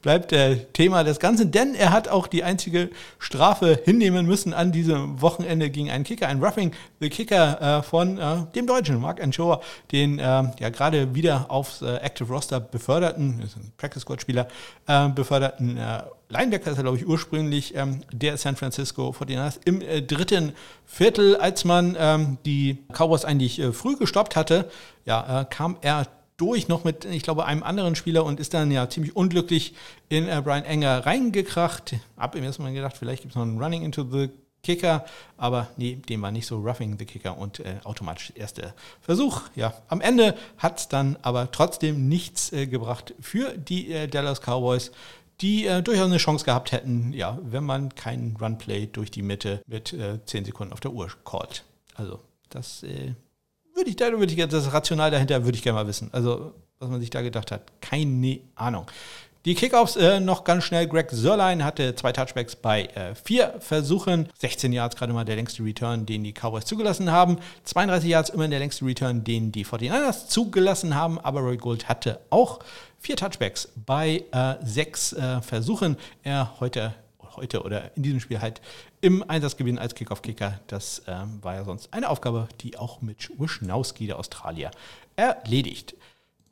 bleibt der Thema des Ganzen, denn er hat auch die einzige Strafe hinnehmen müssen an diesem Wochenende gegen einen Kicker, ein Roughing the Kicker äh, von äh, dem Deutschen, Mark Anchoa, den äh, ja gerade wieder aufs äh, Active Roster beförderten, ist ein Practice Squad Spieler, äh, beförderten äh, Linebacker ist er, glaube ich, ursprünglich ähm, der San Francisco 49ers im dritten Viertel, als man ähm, die Cowboys eigentlich früh gestoppt hatte, ja, kam er durch noch mit, ich glaube, einem anderen Spieler und ist dann ja ziemlich unglücklich in äh, Brian Enger reingekracht. Hab im ersten Mal gedacht, vielleicht gibt es noch einen Running into the Kicker, aber nee, dem war nicht so Roughing the Kicker und äh, automatisch erster Versuch. Ja, am Ende hat es dann aber trotzdem nichts äh, gebracht für die äh, Dallas Cowboys, die äh, durchaus eine Chance gehabt hätten, ja, wenn man keinen Runplay durch die Mitte mit äh, 10 Sekunden auf der Uhr callt. Also, das äh, würde ich, würde ich das Rational dahinter würde ich gerne mal wissen. Also, was man sich da gedacht hat. Keine Ahnung. Die Kickoffs äh, noch ganz schnell. Greg Sörlein hatte zwei Touchbacks bei äh, vier Versuchen. 16 Yards gerade mal der längste Return, den die Cowboys zugelassen haben. 32 Yards immer der längste Return, den die 49ers zugelassen haben. Aber Roy Gold hatte auch vier Touchbacks bei äh, sechs äh, Versuchen. Er heute heute oder in diesem Spiel halt im Einsatz gewesen als Kickoff-Kicker. Das ähm, war ja sonst eine Aufgabe, die auch mit Wischnowski, der Australier, erledigt.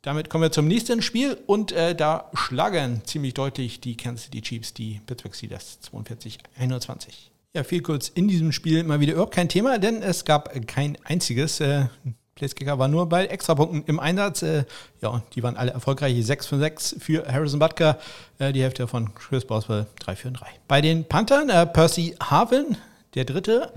Damit kommen wir zum nächsten Spiel und äh, da schlagen ziemlich deutlich die Kansas City Chiefs die Pittsburgh Steelers 42-21. Ja, viel kurz in diesem Spiel mal wieder überhaupt kein Thema, denn es gab kein einziges. Äh, Placekicker war nur bei Extrapunkten im Einsatz. Äh, ja, die waren alle erfolgreich. 6 von 6 für Harrison Butker. Äh, die Hälfte von Chris Boswell 3 für 3. Bei den Panthern äh, Percy Harvin, der dritte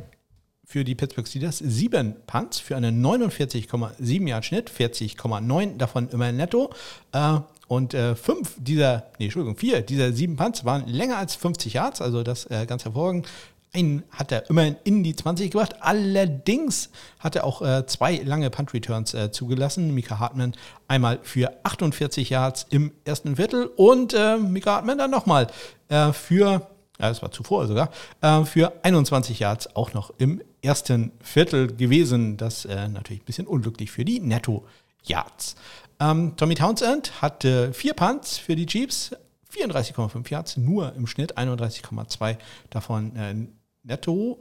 für die Pittsburgh Steelers. Sieben Punts für einen 49,7 Yard Schnitt, 40,9 davon immer netto. Äh, und äh, fünf dieser, nee, Entschuldigung, vier dieser sieben Punts waren länger als 50 Yards, also das äh, ganz hervorragend. Einen hat er immerhin in die 20 gebracht. Allerdings hat er auch äh, zwei lange Punt-Returns äh, zugelassen. Mika Hartmann einmal für 48 Yards im ersten Viertel und äh, Mika Hartmann dann nochmal äh, für ja, das war zuvor sogar, äh, für 21 Yards auch noch im ersten Viertel gewesen. Das äh, natürlich ein bisschen unglücklich für die Netto-Yards. Ähm, Tommy Townsend hatte vier Punts für die Chiefs, 34,5 Yards, nur im Schnitt 31,2 davon äh, netto.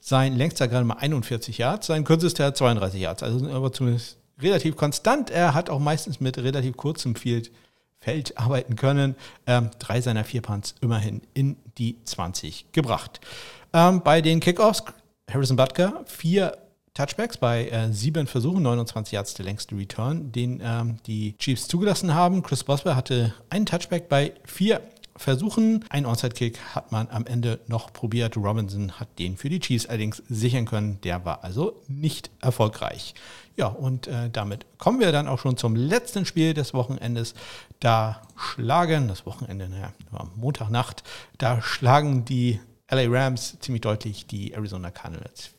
Sein längster gerade mal 41 Yards, sein kürzester 32 Yards, also aber zumindest relativ konstant. Er hat auch meistens mit relativ kurzem Field Feld arbeiten können. Ähm, drei seiner vier Punts immerhin in die 20 gebracht. Ähm, bei den Kickoffs Harrison Butker vier Touchbacks bei äh, sieben Versuchen, 29 Yards der längste Return, den ähm, die Chiefs zugelassen haben. Chris Boswell hatte einen Touchback bei vier Versuchen. Ein Onside-Kick hat man am Ende noch probiert. Robinson hat den für die Chiefs allerdings sichern können. Der war also nicht erfolgreich. Ja, und äh, damit kommen wir dann auch schon zum letzten Spiel des Wochenendes. Da schlagen, das Wochenende, naja, Montagnacht, da schlagen die LA Rams ziemlich deutlich die Arizona Cardinals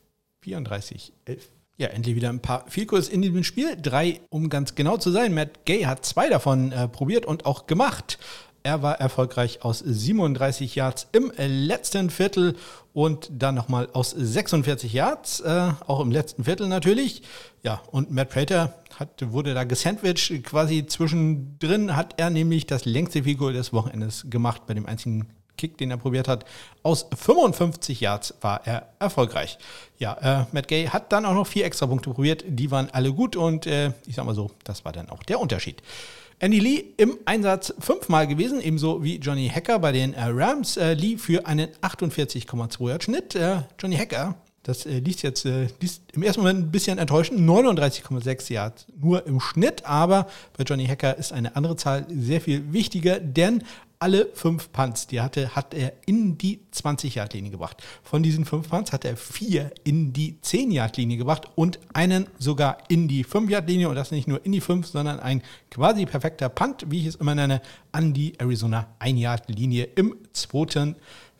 34, 11. Ja, endlich wieder ein paar Vielkurs in diesem Spiel. Drei, um ganz genau zu sein. Matt Gay hat zwei davon äh, probiert und auch gemacht. Er war erfolgreich aus 37 Yards im letzten Viertel und dann nochmal aus 46 Yards, äh, auch im letzten Viertel natürlich. Ja, und Matt Prater hat, wurde da gesandwiched. Quasi zwischendrin hat er nämlich das längste Figur des Wochenendes gemacht bei dem einzigen Kick, den er probiert hat. Aus 55 Yards war er erfolgreich. Ja, äh, Matt Gay hat dann auch noch vier extra Punkte probiert. Die waren alle gut und äh, ich sag mal so, das war dann auch der Unterschied. Andy Lee im Einsatz fünfmal gewesen, ebenso wie Johnny Hacker bei den äh, Rams. Äh, Lee für einen 48,2 Yard Schnitt. Äh, Johnny Hacker, das äh, liest jetzt äh, liest im ersten Moment ein bisschen enttäuschend, 39,6 Yards nur im Schnitt, aber bei Johnny Hacker ist eine andere Zahl sehr viel wichtiger, denn alle fünf Punts, die er hatte, hat er in die 20-Yard-Linie gebracht. Von diesen fünf Punts hat er vier in die 10-Yard-Linie gebracht und einen sogar in die 5-Yard-Linie. Und das nicht nur in die 5, sondern ein quasi perfekter Punt, wie ich es immer nenne, an die Arizona 1-Yard-Linie im zweiten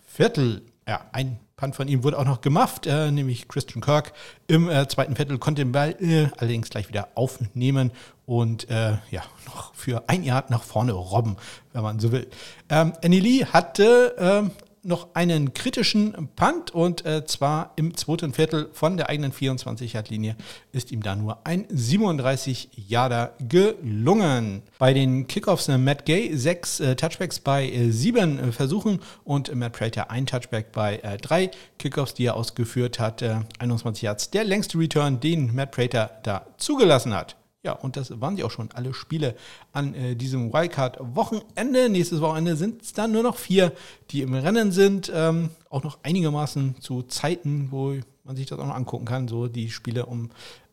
Viertel. Ja, ein Punt von ihm wurde auch noch gemacht, äh, nämlich Christian Kirk im äh, zweiten Viertel konnte den Ball äh, allerdings gleich wieder aufnehmen und äh, ja, noch für ein Jahr nach vorne robben, wenn man so will. Ähm, Annie Lee hatte ähm, noch einen kritischen Punt und äh, zwar im zweiten Viertel von der eigenen 24-Yard-Linie ist ihm da nur ein 37-Yarder gelungen. Bei den Kickoffs äh, Matt Gay sechs äh, Touchbacks bei äh, sieben äh, Versuchen und Matt Prater ein Touchback bei äh, drei Kickoffs, die er ausgeführt hat. 21 Yards, der längste Return, den Matt Prater da zugelassen hat. Ja, und das waren sie auch schon, alle Spiele an äh, diesem Wildcard-Wochenende. Nächstes Wochenende sind es dann nur noch vier, die im Rennen sind. Ähm, auch noch einigermaßen zu Zeiten, wo man sich das auch noch angucken kann. So die Spiele um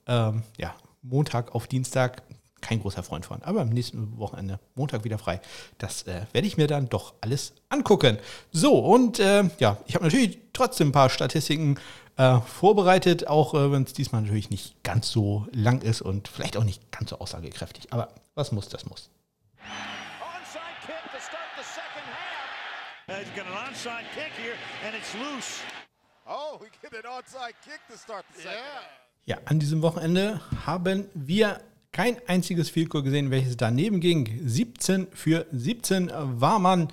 ähm, ja, Montag auf Dienstag. Kein großer Freund von. Aber am nächsten Wochenende, Montag wieder frei. Das äh, werde ich mir dann doch alles angucken. So, und äh, ja, ich habe natürlich trotzdem ein paar Statistiken äh, vorbereitet, auch äh, wenn es diesmal natürlich nicht ganz so lang ist und vielleicht auch nicht ganz so aussagekräftig. Aber was muss, das muss. Oh, ja, an diesem Wochenende haben wir kein einziges Field gesehen, welches daneben ging. 17 für 17 war man.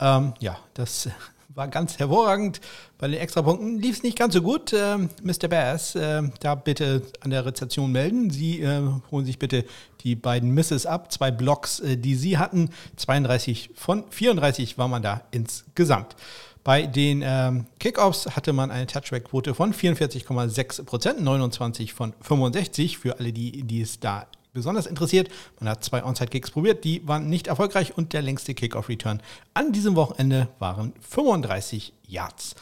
Ähm, ja, das (laughs) war ganz hervorragend. Bei den Extrapunkten lief es nicht ganz so gut. Ähm, Mr. Bass, äh, da bitte an der Rezeption melden. Sie äh, holen sich bitte die beiden Misses ab. Zwei Blocks, äh, die Sie hatten. 32 von 34 war man da insgesamt. Bei den ähm, Kickoffs hatte man eine Touchback-Quote von 44,6 Prozent, 29 von 65 für alle die, die es da besonders interessiert. Man hat zwei Onside-Kicks probiert, die waren nicht erfolgreich und der längste Kickoff-Return an diesem Wochenende waren 35 Yards.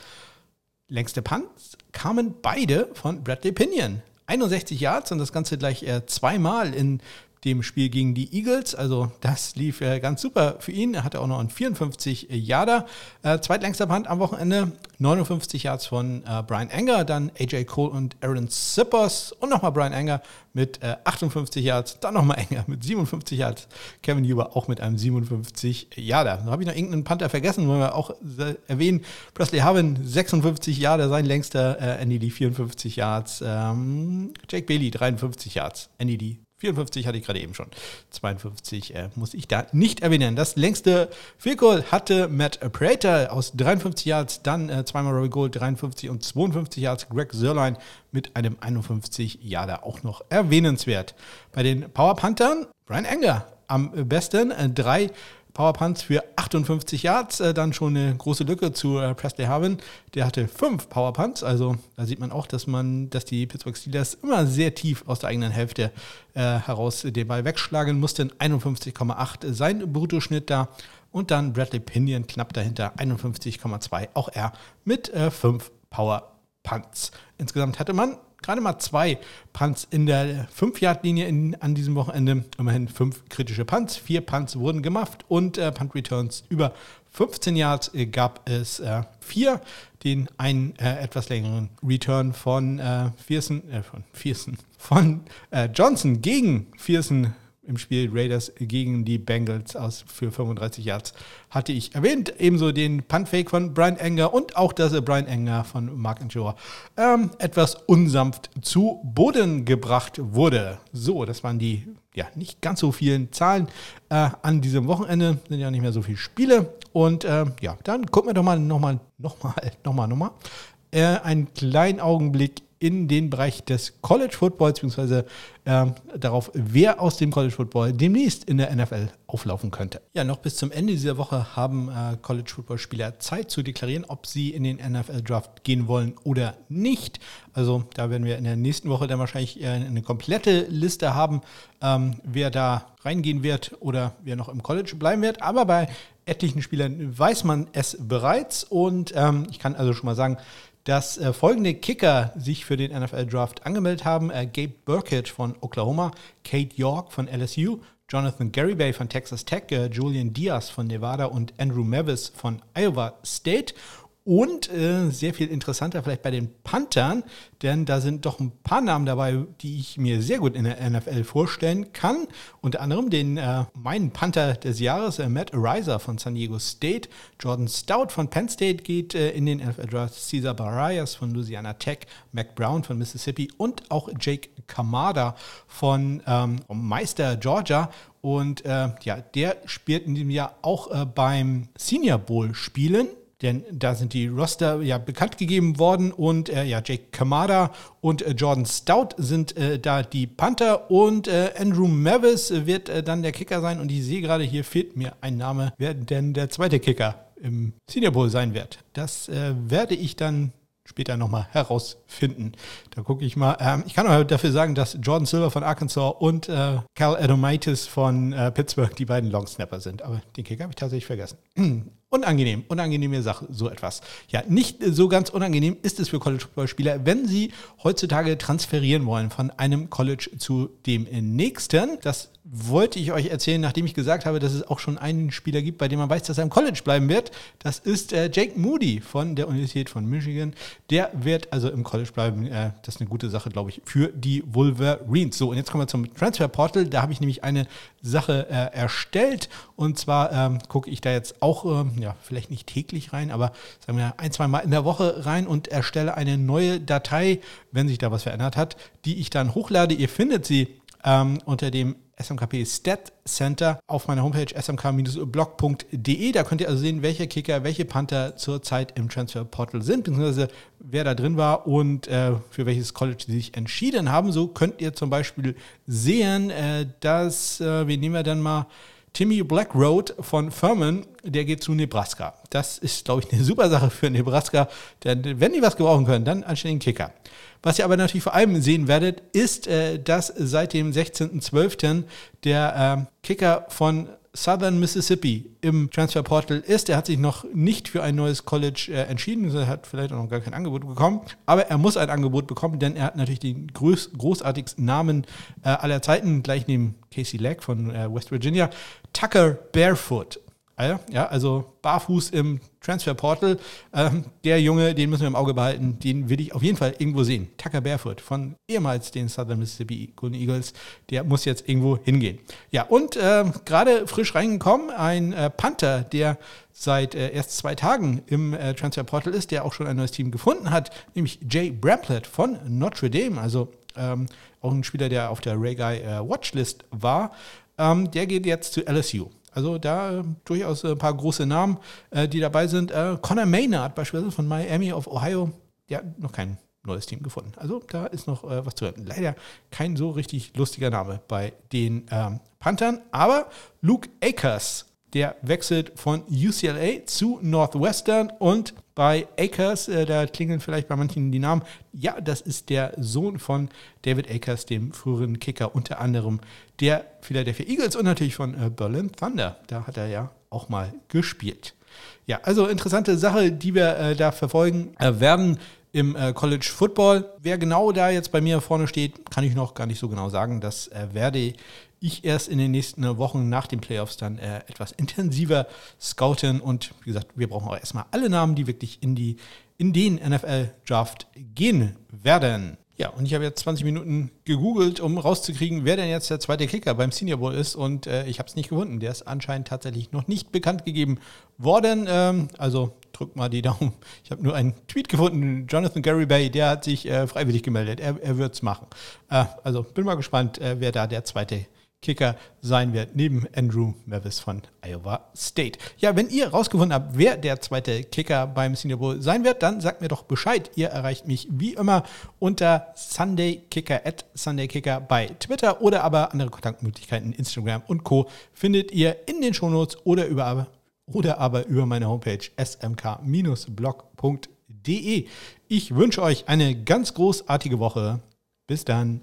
Längste Punts kamen beide von Bradley Pinion. 61 Yards und das Ganze gleich äh, zweimal in dem Spiel gegen die Eagles. Also das lief äh, ganz super für ihn. Er hatte auch noch einen 54 Yarder. Äh, zweitlängster Punt am Wochenende. 59 Yards von äh, Brian Enger, dann AJ Cole und Aaron Sippers und nochmal Brian Enger mit äh, 58 Yards, dann nochmal (laughs) Enger mit 57 Yards. Kevin Huber auch mit einem 57 Yarder. Da habe ich noch irgendeinen Panther vergessen, wollen wir auch äh, erwähnen. Presley Harvin 56 Yarder, sein längster, äh, Andy Lee 54 Yards, ähm, Jake Bailey 53 Yards, Andy Lee 54 hatte ich gerade eben schon. 52 äh, muss ich da nicht erwähnen. Das längste Field Goal hatte Matt Prater aus 53 Yards, dann äh, zweimal Robbie Gold 53 und 52 Yards. Greg Sörlein mit einem 51 Yarder auch noch erwähnenswert. Bei den Power Panthern Brian Enger am besten. Äh, drei Powerpunts für 58 Yards, äh, dann schon eine große Lücke zu äh, Presley Harvin. Der hatte fünf Powerpunts, also da sieht man auch, dass man, dass die Pittsburgh Steelers immer sehr tief aus der eigenen Hälfte äh, heraus den Ball wegschlagen mussten. 51,8 sein Bruttoschnitt da. Und dann Bradley Pinion knapp dahinter, 51,2, auch er mit äh, fünf Powerpunts. Insgesamt hatte man gerade mal zwei Punts in der 5-Yard-Linie an diesem Wochenende. Immerhin fünf kritische Punts. Vier Punts wurden gemacht und äh, Punt-Returns über 15 Yards gab es äh, vier. Den einen äh, etwas längeren Return von äh, Viersen, äh, von Viersen, von äh, Johnson gegen Viersen im Spiel Raiders gegen die Bengals aus für 35 Yards hatte ich erwähnt. Ebenso den Puntfake von Brian Enger und auch, dass Brian Enger von Mark Joa ähm, etwas unsanft zu Boden gebracht wurde. So, das waren die ja nicht ganz so vielen Zahlen äh, an diesem Wochenende. Sind ja nicht mehr so viele Spiele. Und äh, ja, dann gucken wir doch mal nochmal, nochmal, nochmal, nochmal. Äh, einen kleinen Augenblick in den Bereich des College Footballs, beziehungsweise äh, darauf, wer aus dem College Football demnächst in der NFL auflaufen könnte. Ja, noch bis zum Ende dieser Woche haben äh, College Football Spieler Zeit zu deklarieren, ob sie in den NFL Draft gehen wollen oder nicht. Also da werden wir in der nächsten Woche dann wahrscheinlich äh, eine komplette Liste haben, ähm, wer da reingehen wird oder wer noch im College bleiben wird. Aber bei etlichen Spielern weiß man es bereits und ähm, ich kann also schon mal sagen, dass äh, folgende Kicker sich für den NFL Draft angemeldet haben. Äh, Gabe Burkett von Oklahoma, Kate York von LSU, Jonathan Garibay von Texas Tech, äh, Julian Diaz von Nevada und Andrew Mavis von Iowa State. Und äh, sehr viel interessanter vielleicht bei den Panthern, denn da sind doch ein paar Namen dabei, die ich mir sehr gut in der NFL vorstellen kann. Unter anderem den äh, meinen Panther des Jahres, äh, Matt Ariza von San Diego State, Jordan Stout von Penn State geht äh, in den NFL Draft, Cesar Barrias von Louisiana Tech, Mac Brown von Mississippi. Und auch Jake Kamada von ähm, Meister Georgia. Und äh, ja, der spielt in diesem Jahr auch äh, beim Senior Bowl spielen denn da sind die Roster ja bekannt gegeben worden und äh, ja, Jake Kamada und äh, Jordan Stout sind äh, da die Panther und äh, Andrew Mavis wird äh, dann der Kicker sein und ich sehe gerade, hier fehlt mir ein Name, wer denn der zweite Kicker im Senior Bowl sein wird. Das äh, werde ich dann später nochmal herausfinden. Da gucke ich mal. Ähm, ich kann auch dafür sagen, dass Jordan Silver von Arkansas und äh, Cal Adomaitis von äh, Pittsburgh die beiden Longsnapper sind. Aber den Kicker habe ich tatsächlich vergessen. (clears throat) Unangenehm, unangenehme Sache, so etwas. Ja, nicht so ganz unangenehm ist es für College-Football-Spieler, wenn sie heutzutage transferieren wollen von einem College zu dem nächsten. Das wollte ich euch erzählen, nachdem ich gesagt habe, dass es auch schon einen Spieler gibt, bei dem man weiß, dass er im College bleiben wird. Das ist äh, Jake Moody von der Universität von Michigan. Der wird also im College bleiben. Äh, das ist eine gute Sache, glaube ich, für die Wolverines. So, und jetzt kommen wir zum Transfer Portal. Da habe ich nämlich eine Sache äh, erstellt. Und zwar ähm, gucke ich da jetzt auch, ähm, ja, vielleicht nicht täglich rein, aber sagen wir ein, zwei Mal in der Woche rein und erstelle eine neue Datei, wenn sich da was verändert hat, die ich dann hochlade. Ihr findet sie ähm, unter dem SMKP Stat Center auf meiner Homepage smk-blog.de. Da könnt ihr also sehen, welche Kicker, welche Panther zurzeit im Transfer Portal sind, beziehungsweise wer da drin war und äh, für welches College sie sich entschieden haben. So könnt ihr zum Beispiel sehen, äh, dass, äh, wir nehmen wir dann mal Timmy Blackroad von Furman, der geht zu Nebraska. Das ist, glaube ich, eine super Sache für Nebraska, denn wenn die was gebrauchen können, dann anständigen Kicker. Was ihr aber natürlich vor allem sehen werdet, ist, äh, dass seit dem 16.12. der äh, Kicker von Southern Mississippi im Transfer Portal ist. Er hat sich noch nicht für ein neues College äh, entschieden, er hat vielleicht auch noch gar kein Angebot bekommen, aber er muss ein Angebot bekommen, denn er hat natürlich den groß, großartigsten Namen äh, aller Zeiten, gleich neben Casey Legg von äh, West Virginia, Tucker Barefoot. Ah ja, also barfuß im Transfer Portal. Ähm, der Junge, den müssen wir im Auge behalten, den will ich auf jeden Fall irgendwo sehen. Tucker Barefoot von ehemals den Southern Mississippi Golden Eagles, der muss jetzt irgendwo hingehen. Ja, und äh, gerade frisch reingekommen, ein äh, Panther, der seit äh, erst zwei Tagen im äh, Transfer Portal ist, der auch schon ein neues Team gefunden hat, nämlich Jay Bramlett von Notre Dame. Also ähm, auch ein Spieler, der auf der Ray Guy äh, Watchlist war, ähm, der geht jetzt zu LSU. Also da äh, durchaus ein paar große Namen, äh, die dabei sind. Äh, Connor Maynard beispielsweise von Miami of Ohio, der hat noch kein neues Team gefunden. Also da ist noch äh, was zu hören. Leider kein so richtig lustiger Name bei den ähm, Panthern, aber Luke Akers, der wechselt von UCLA zu Northwestern und bei Akers, äh, da klingeln vielleicht bei manchen die Namen. Ja, das ist der Sohn von David Akers, dem früheren Kicker, unter anderem der Philadelphia Eagles und natürlich von äh, Berlin Thunder. Da hat er ja auch mal gespielt. Ja, also interessante Sache, die wir äh, da verfolgen äh, werden im äh, College Football. Wer genau da jetzt bei mir vorne steht, kann ich noch gar nicht so genau sagen. Das äh, werde ich erst in den nächsten Wochen nach den Playoffs dann äh, etwas intensiver scouten. Und wie gesagt, wir brauchen auch erstmal alle Namen, die wirklich in, die, in den NFL-Draft gehen werden. Ja, und ich habe jetzt 20 Minuten gegoogelt, um rauszukriegen, wer denn jetzt der zweite Kicker beim Senior Bowl ist. Und äh, ich habe es nicht gefunden. Der ist anscheinend tatsächlich noch nicht bekannt gegeben worden. Ähm, also drückt mal die Daumen. (laughs) Ich habe nur einen Tweet gefunden. Jonathan Gary Bay, der hat sich äh, freiwillig gemeldet. Er, er wird es machen. Äh, also bin mal gespannt, äh, wer da der zweite Kicker sein wird, neben Andrew Mavis von Iowa State. Ja, wenn ihr rausgefunden habt, wer der zweite Kicker beim Senior Bowl sein wird, dann sagt mir doch Bescheid. Ihr erreicht mich wie immer unter SundayKicker at SundayKicker bei Twitter oder aber andere Kontaktmöglichkeiten, Instagram und Co. findet ihr in den Shownotes oder über oder aber über meine Homepage smk-blog.de. Ich wünsche euch eine ganz großartige Woche. Bis dann.